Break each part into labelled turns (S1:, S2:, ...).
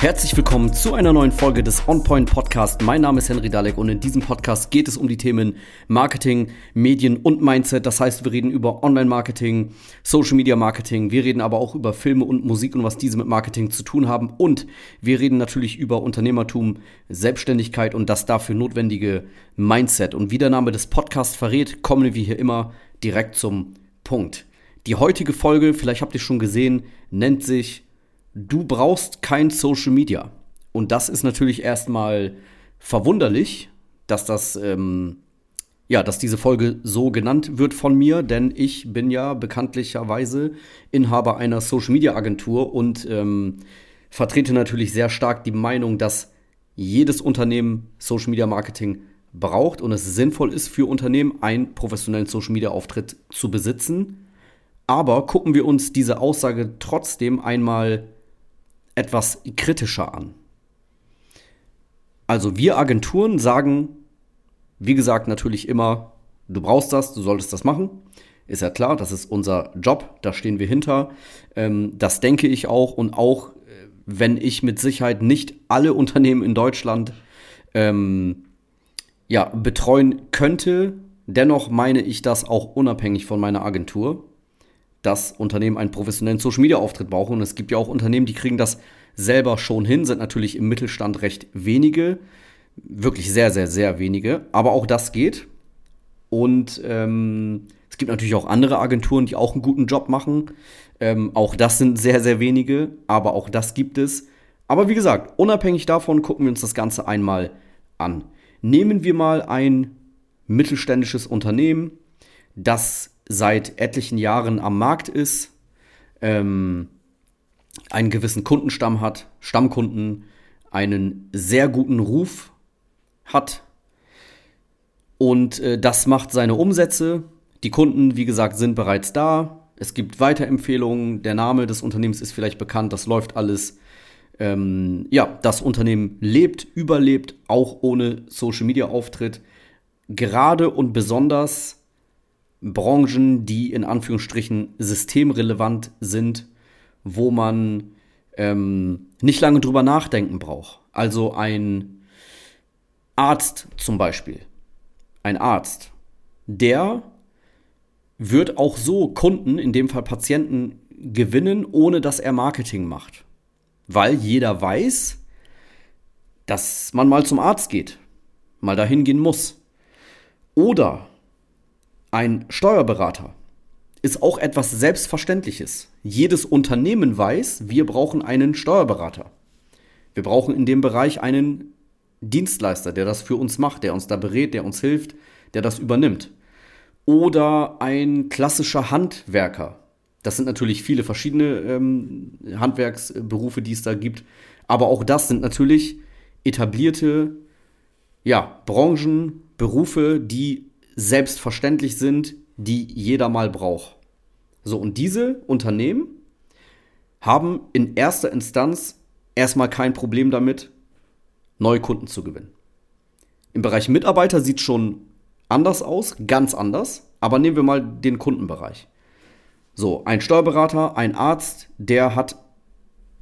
S1: Herzlich willkommen zu einer neuen Folge des On Point Podcast. Mein Name ist Henry Dalek und in diesem Podcast geht es um die Themen Marketing, Medien und Mindset. Das heißt, wir reden über Online-Marketing, Social Media Marketing. Wir reden aber auch über Filme und Musik und was diese mit Marketing zu tun haben. Und wir reden natürlich über Unternehmertum, Selbstständigkeit und das dafür notwendige Mindset. Und wie der Name des Podcasts verrät, kommen wir hier immer direkt zum Punkt. Die heutige Folge, vielleicht habt ihr schon gesehen, nennt sich du brauchst kein Social Media. Und das ist natürlich erstmal verwunderlich, dass das, ähm, ja, dass diese Folge so genannt wird von mir, denn ich bin ja bekanntlicherweise Inhaber einer Social Media Agentur und ähm, vertrete natürlich sehr stark die Meinung, dass jedes Unternehmen Social Media Marketing braucht und es sinnvoll ist für Unternehmen, einen professionellen Social Media Auftritt zu besitzen. Aber gucken wir uns diese Aussage trotzdem einmal etwas kritischer an. Also wir Agenturen sagen, wie gesagt, natürlich immer, du brauchst das, du solltest das machen. Ist ja klar, das ist unser Job, da stehen wir hinter. Ähm, das denke ich auch und auch, äh, wenn ich mit Sicherheit nicht alle Unternehmen in Deutschland ähm, ja, betreuen könnte, dennoch meine ich das auch unabhängig von meiner Agentur dass Unternehmen einen professionellen Social Media Auftritt brauchen. Und es gibt ja auch Unternehmen, die kriegen das selber schon hin, sind natürlich im Mittelstand recht wenige, wirklich sehr, sehr, sehr wenige. Aber auch das geht. Und ähm, es gibt natürlich auch andere Agenturen, die auch einen guten Job machen. Ähm, auch das sind sehr, sehr wenige, aber auch das gibt es. Aber wie gesagt, unabhängig davon gucken wir uns das Ganze einmal an. Nehmen wir mal ein mittelständisches Unternehmen, das seit etlichen Jahren am Markt ist, ähm, einen gewissen Kundenstamm hat, Stammkunden, einen sehr guten Ruf hat. Und äh, das macht seine Umsätze. Die Kunden, wie gesagt, sind bereits da. Es gibt Weiterempfehlungen. Der Name des Unternehmens ist vielleicht bekannt. Das läuft alles. Ähm, ja, das Unternehmen lebt, überlebt, auch ohne Social Media Auftritt. Gerade und besonders Branchen, die in Anführungsstrichen systemrelevant sind, wo man ähm, nicht lange drüber nachdenken braucht. Also ein Arzt zum Beispiel, ein Arzt, der wird auch so Kunden, in dem Fall Patienten, gewinnen, ohne dass er Marketing macht. Weil jeder weiß, dass man mal zum Arzt geht, mal dahin gehen muss. Oder ein Steuerberater ist auch etwas Selbstverständliches. Jedes Unternehmen weiß, wir brauchen einen Steuerberater. Wir brauchen in dem Bereich einen Dienstleister, der das für uns macht, der uns da berät, der uns hilft, der das übernimmt. Oder ein klassischer Handwerker. Das sind natürlich viele verschiedene ähm, Handwerksberufe, die es da gibt. Aber auch das sind natürlich etablierte ja, Branchen, Berufe, die selbstverständlich sind, die jeder mal braucht. So, und diese Unternehmen haben in erster Instanz erstmal kein Problem damit, neue Kunden zu gewinnen. Im Bereich Mitarbeiter sieht schon anders aus, ganz anders, aber nehmen wir mal den Kundenbereich. So, ein Steuerberater, ein Arzt, der hat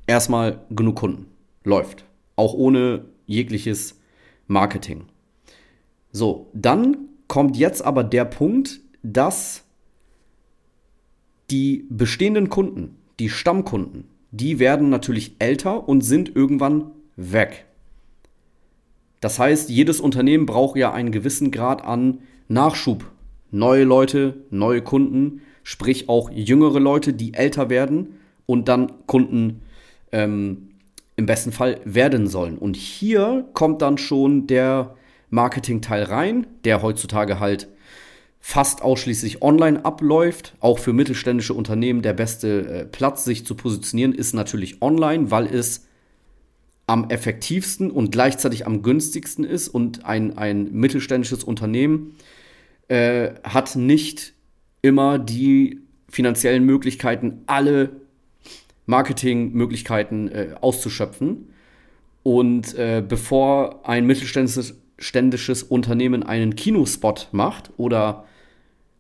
S1: erstmal genug Kunden. Läuft. Auch ohne jegliches Marketing. So, dann kommt jetzt aber der Punkt, dass die bestehenden Kunden, die Stammkunden, die werden natürlich älter und sind irgendwann weg. Das heißt, jedes Unternehmen braucht ja einen gewissen Grad an Nachschub. Neue Leute, neue Kunden, sprich auch jüngere Leute, die älter werden und dann Kunden ähm, im besten Fall werden sollen. Und hier kommt dann schon der Marketing-Teil rein, der heutzutage halt fast ausschließlich online abläuft. Auch für mittelständische Unternehmen der beste äh, Platz, sich zu positionieren, ist natürlich online, weil es am effektivsten und gleichzeitig am günstigsten ist. Und ein, ein mittelständisches Unternehmen äh, hat nicht immer die finanziellen Möglichkeiten, alle Marketingmöglichkeiten äh, auszuschöpfen. Und äh, bevor ein mittelständisches mittelständisches Unternehmen einen Kinospot macht oder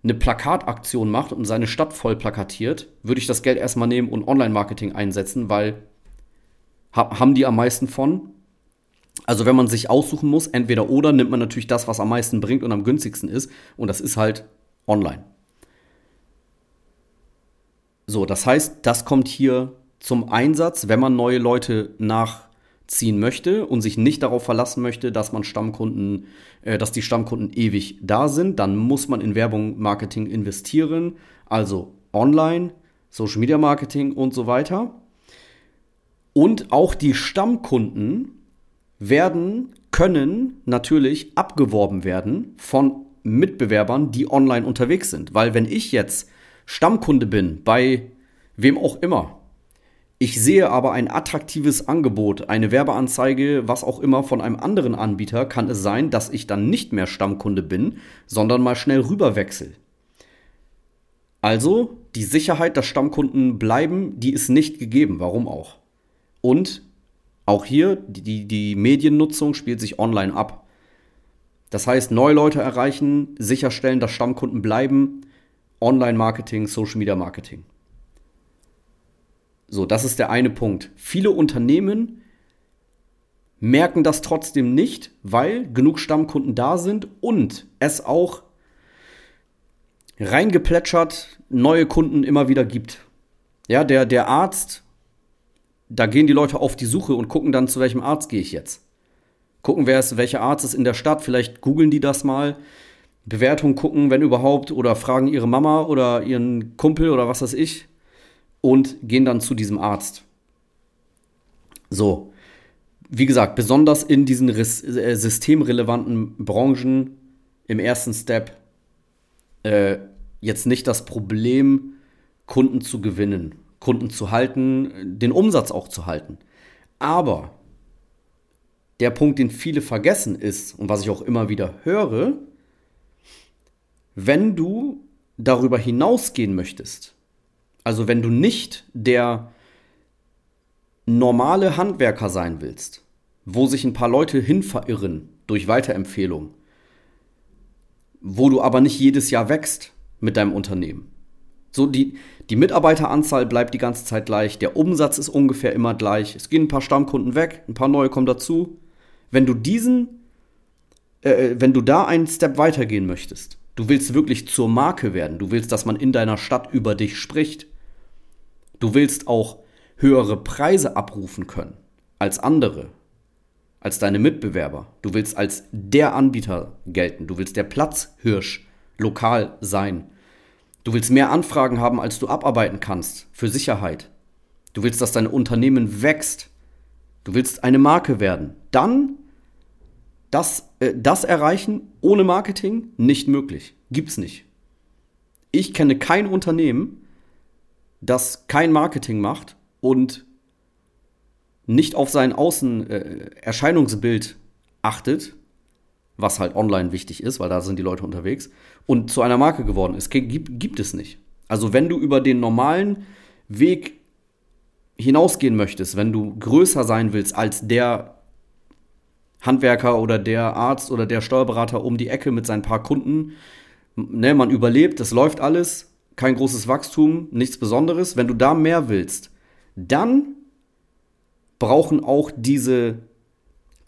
S1: eine Plakataktion macht und seine Stadt voll plakatiert, würde ich das Geld erstmal nehmen und Online-Marketing einsetzen, weil ha haben die am meisten von. Also wenn man sich aussuchen muss, entweder oder, nimmt man natürlich das, was am meisten bringt und am günstigsten ist. Und das ist halt online. So, das heißt, das kommt hier zum Einsatz, wenn man neue Leute nachziehen möchte und sich nicht darauf verlassen möchte, dass man Stammkunden, äh, dass die Stammkunden ewig da sind, dann muss man in Werbung, Marketing investieren, also online, Social Media Marketing und so weiter. Und auch die Stammkunden werden, können natürlich abgeworben werden von Mitbewerbern, die online unterwegs sind. Weil wenn ich jetzt Stammkunde bin bei wem auch immer, ich sehe aber ein attraktives Angebot, eine Werbeanzeige, was auch immer von einem anderen Anbieter, kann es sein, dass ich dann nicht mehr Stammkunde bin, sondern mal schnell rüberwechsel. Also die Sicherheit, dass Stammkunden bleiben, die ist nicht gegeben. Warum auch? Und auch hier, die, die Mediennutzung spielt sich online ab. Das heißt, neue Leute erreichen, sicherstellen, dass Stammkunden bleiben, Online-Marketing, Social-Media-Marketing. So, das ist der eine Punkt. Viele Unternehmen merken das trotzdem nicht, weil genug Stammkunden da sind und es auch reingeplätschert neue Kunden immer wieder gibt. Ja, der, der Arzt, da gehen die Leute auf die Suche und gucken dann, zu welchem Arzt gehe ich jetzt. Gucken, wer ist, welcher Arzt ist in der Stadt, vielleicht googeln die das mal, Bewertung gucken, wenn überhaupt, oder fragen ihre Mama oder ihren Kumpel oder was weiß ich und gehen dann zu diesem Arzt. So, wie gesagt, besonders in diesen äh, systemrelevanten Branchen im ersten Step äh, jetzt nicht das Problem, Kunden zu gewinnen, Kunden zu halten, den Umsatz auch zu halten. Aber der Punkt, den viele vergessen ist und was ich auch immer wieder höre, wenn du darüber hinausgehen möchtest, also wenn du nicht der normale Handwerker sein willst, wo sich ein paar Leute hin verirren durch Weiterempfehlung, wo du aber nicht jedes Jahr wächst mit deinem Unternehmen. So, die, die Mitarbeiteranzahl bleibt die ganze Zeit gleich, der Umsatz ist ungefähr immer gleich, es gehen ein paar Stammkunden weg, ein paar neue kommen dazu. Wenn du diesen, äh, wenn du da einen Step weitergehen möchtest, Du willst wirklich zur Marke werden. Du willst, dass man in deiner Stadt über dich spricht. Du willst auch höhere Preise abrufen können als andere, als deine Mitbewerber. Du willst als der Anbieter gelten. Du willst der Platzhirsch lokal sein. Du willst mehr Anfragen haben, als du abarbeiten kannst für Sicherheit. Du willst, dass dein Unternehmen wächst. Du willst eine Marke werden. Dann das, äh, das erreichen ohne Marketing nicht möglich. Gibt's nicht. Ich kenne kein Unternehmen, das kein Marketing macht und nicht auf sein Außenerscheinungsbild äh, achtet, was halt online wichtig ist, weil da sind die Leute unterwegs, und zu einer Marke geworden ist. Gibt, gibt es nicht. Also wenn du über den normalen Weg hinausgehen möchtest, wenn du größer sein willst als der Handwerker oder der Arzt oder der Steuerberater um die Ecke mit seinen paar Kunden. Ne, man überlebt, das läuft alles, kein großes Wachstum, nichts Besonderes. Wenn du da mehr willst, dann brauchen auch diese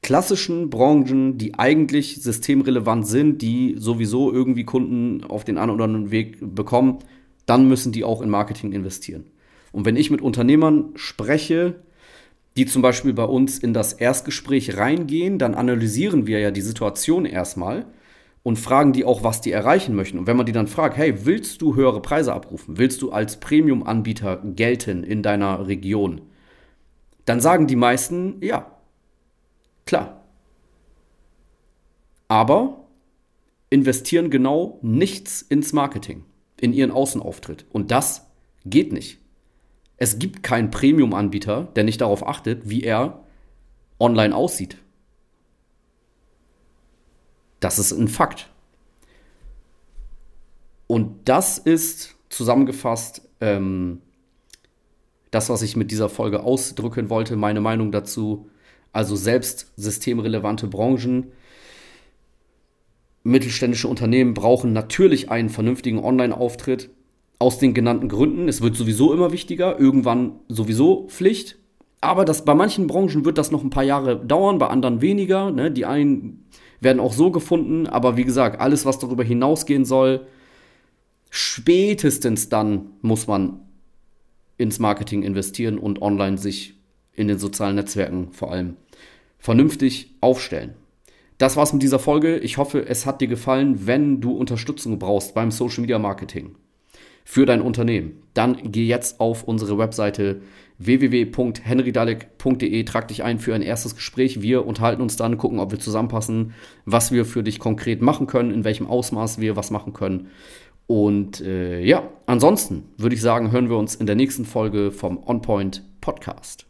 S1: klassischen Branchen, die eigentlich systemrelevant sind, die sowieso irgendwie Kunden auf den einen oder anderen Weg bekommen, dann müssen die auch in Marketing investieren. Und wenn ich mit Unternehmern spreche, die zum Beispiel bei uns in das Erstgespräch reingehen, dann analysieren wir ja die Situation erstmal und fragen die auch, was die erreichen möchten. Und wenn man die dann fragt, hey, willst du höhere Preise abrufen? Willst du als Premium-Anbieter gelten in deiner Region? Dann sagen die meisten, ja, klar. Aber investieren genau nichts ins Marketing, in ihren Außenauftritt. Und das geht nicht. Es gibt keinen Premium-Anbieter, der nicht darauf achtet, wie er online aussieht. Das ist ein Fakt. Und das ist zusammengefasst ähm, das, was ich mit dieser Folge ausdrücken wollte, meine Meinung dazu. Also selbst systemrelevante Branchen, mittelständische Unternehmen brauchen natürlich einen vernünftigen Online-Auftritt, aus den genannten Gründen. Es wird sowieso immer wichtiger, irgendwann sowieso Pflicht. Aber das, bei manchen Branchen wird das noch ein paar Jahre dauern, bei anderen weniger. Ne? Die einen werden auch so gefunden, aber wie gesagt, alles, was darüber hinausgehen soll, spätestens dann muss man ins Marketing investieren und online sich in den sozialen Netzwerken vor allem vernünftig aufstellen. Das war's mit dieser Folge. Ich hoffe, es hat dir gefallen. Wenn du Unterstützung brauchst beim Social Media Marketing für dein Unternehmen, dann geh jetzt auf unsere Webseite www.henrydalek.de, trag dich ein für ein erstes Gespräch. Wir unterhalten uns dann, gucken, ob wir zusammenpassen, was wir für dich konkret machen können, in welchem Ausmaß wir was machen können. Und äh, ja, ansonsten würde ich sagen, hören wir uns in der nächsten Folge vom OnPoint Podcast.